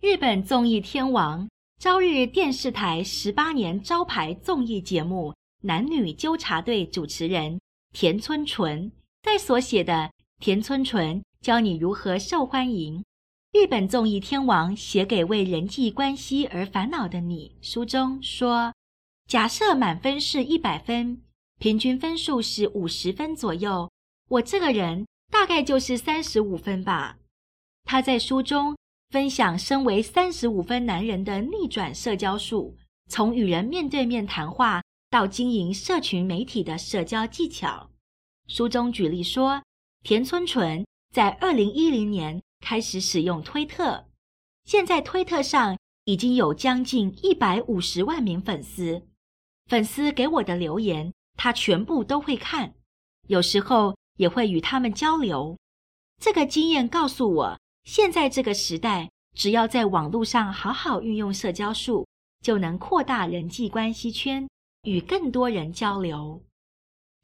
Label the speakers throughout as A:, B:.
A: 日本综艺天王、朝日电视台十八年招牌综艺节目《男女纠察队》主持人田村淳。在所写的《田村淳教你如何受欢迎》日本综艺天王写给为人际关系而烦恼的你书中说：“假设满分是一百分，平均分数是五十分左右，我这个人大概就是三十五分吧。”他在书中。分享身为三十五分男人的逆转社交术，从与人面对面谈话到经营社群媒体的社交技巧。书中举例说，田村淳在二零一零年开始使用推特，现在推特上已经有将近一百五十万名粉丝。粉丝给我的留言，他全部都会看，有时候也会与他们交流。这个经验告诉我。现在这个时代，只要在网络上好好运用社交术，就能扩大人际关系圈，与更多人交流。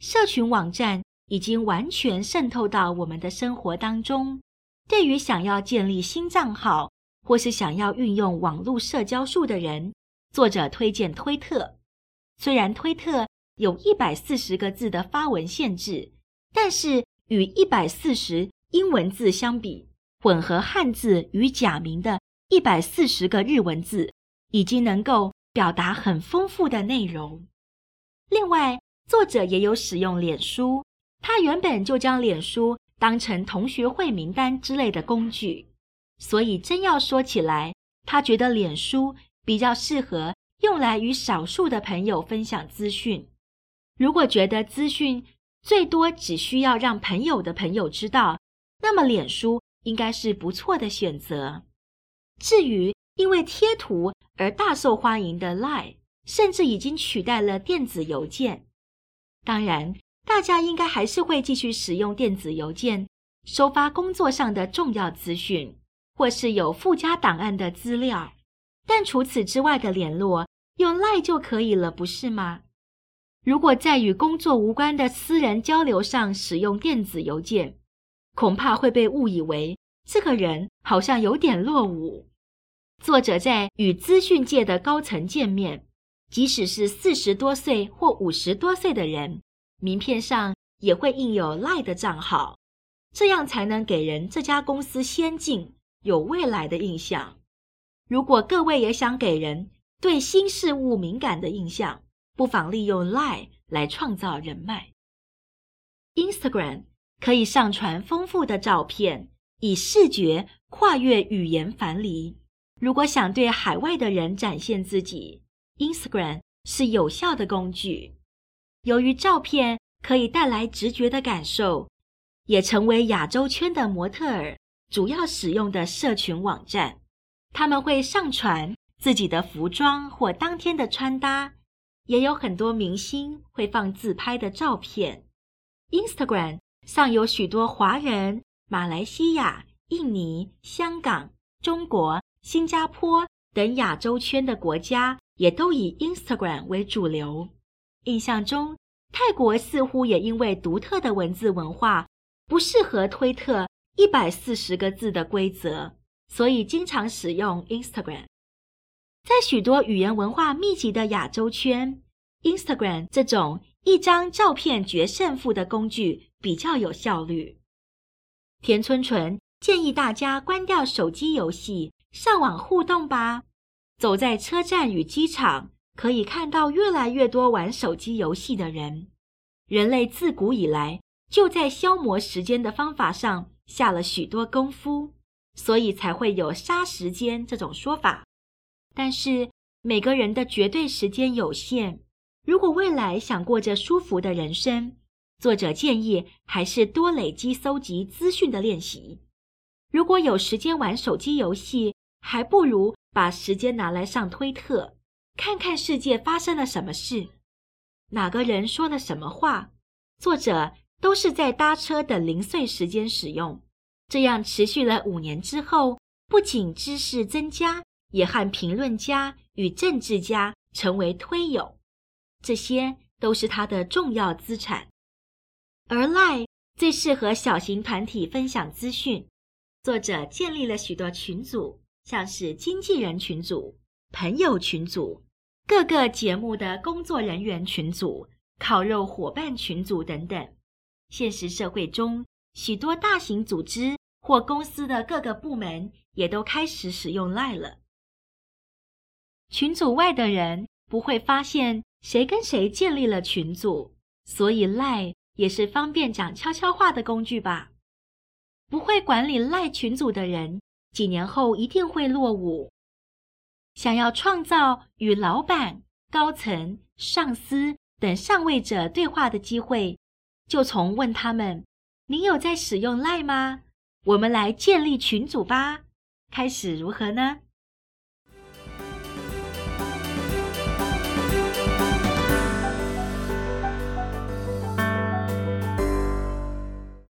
A: 社群网站已经完全渗透到我们的生活当中。对于想要建立新账号，或是想要运用网络社交术的人，作者推荐推特。虽然推特有一百四十个字的发文限制，但是与一百四十英文字相比，混合汉字与假名的一百四十个日文字，已经能够表达很丰富的内容。另外，作者也有使用脸书，他原本就将脸书当成同学会名单之类的工具，所以真要说起来，他觉得脸书比较适合用来与少数的朋友分享资讯。如果觉得资讯最多只需要让朋友的朋友知道，那么脸书。应该是不错的选择。至于因为贴图而大受欢迎的 LINE，甚至已经取代了电子邮件。当然，大家应该还是会继续使用电子邮件，收发工作上的重要资讯，或是有附加档案的资料。但除此之外的联络，用 LINE 就可以了，不是吗？如果在与工作无关的私人交流上使用电子邮件，恐怕会被误以为这个人好像有点落伍。作者在与资讯界的高层见面，即使是四十多岁或五十多岁的人，名片上也会印有 LINE 的账号，这样才能给人这家公司先进、有未来的印象。如果各位也想给人对新事物敏感的印象，不妨利用 LINE 来创造人脉。Instagram。可以上传丰富的照片，以视觉跨越语言藩篱。如果想对海外的人展现自己，Instagram 是有效的工具。由于照片可以带来直觉的感受，也成为亚洲圈的模特儿主要使用的社群网站。他们会上传自己的服装或当天的穿搭，也有很多明星会放自拍的照片。Instagram。上有许多华人、马来西亚、印尼、香港、中国、新加坡等亚洲圈的国家，也都以 Instagram 为主流。印象中，泰国似乎也因为独特的文字文化，不适合推特一百四十个字的规则，所以经常使用 Instagram。在许多语言文化密集的亚洲圈，Instagram 这种一张照片决胜负的工具。比较有效率。田村淳建议大家关掉手机游戏，上网互动吧。走在车站与机场，可以看到越来越多玩手机游戏的人。人类自古以来就在消磨时间的方法上下了许多功夫，所以才会有“杀时间”这种说法。但是每个人的绝对时间有限，如果未来想过着舒服的人生，作者建议还是多累积搜集资讯的练习。如果有时间玩手机游戏，还不如把时间拿来上推特，看看世界发生了什么事，哪个人说了什么话。作者都是在搭车的零碎时间使用，这样持续了五年之后，不仅知识增加，也和评论家与政治家成为推友，这些都是他的重要资产。而赖最适合小型团体分享资讯，作者建立了许多群组，像是经纪人群组、朋友群组、各个节目的工作人员群组、烤肉伙伴群组等等。现实社会中，许多大型组织或公司的各个部门也都开始使用赖了。群组外的人不会发现谁跟谁建立了群组，所以赖也是方便讲悄悄话的工具吧。不会管理赖群组的人，几年后一定会落伍。想要创造与老板、高层、上司等上位者对话的机会，就从问他们：“您有在使用赖吗？我们来建立群组吧。”开始如何呢？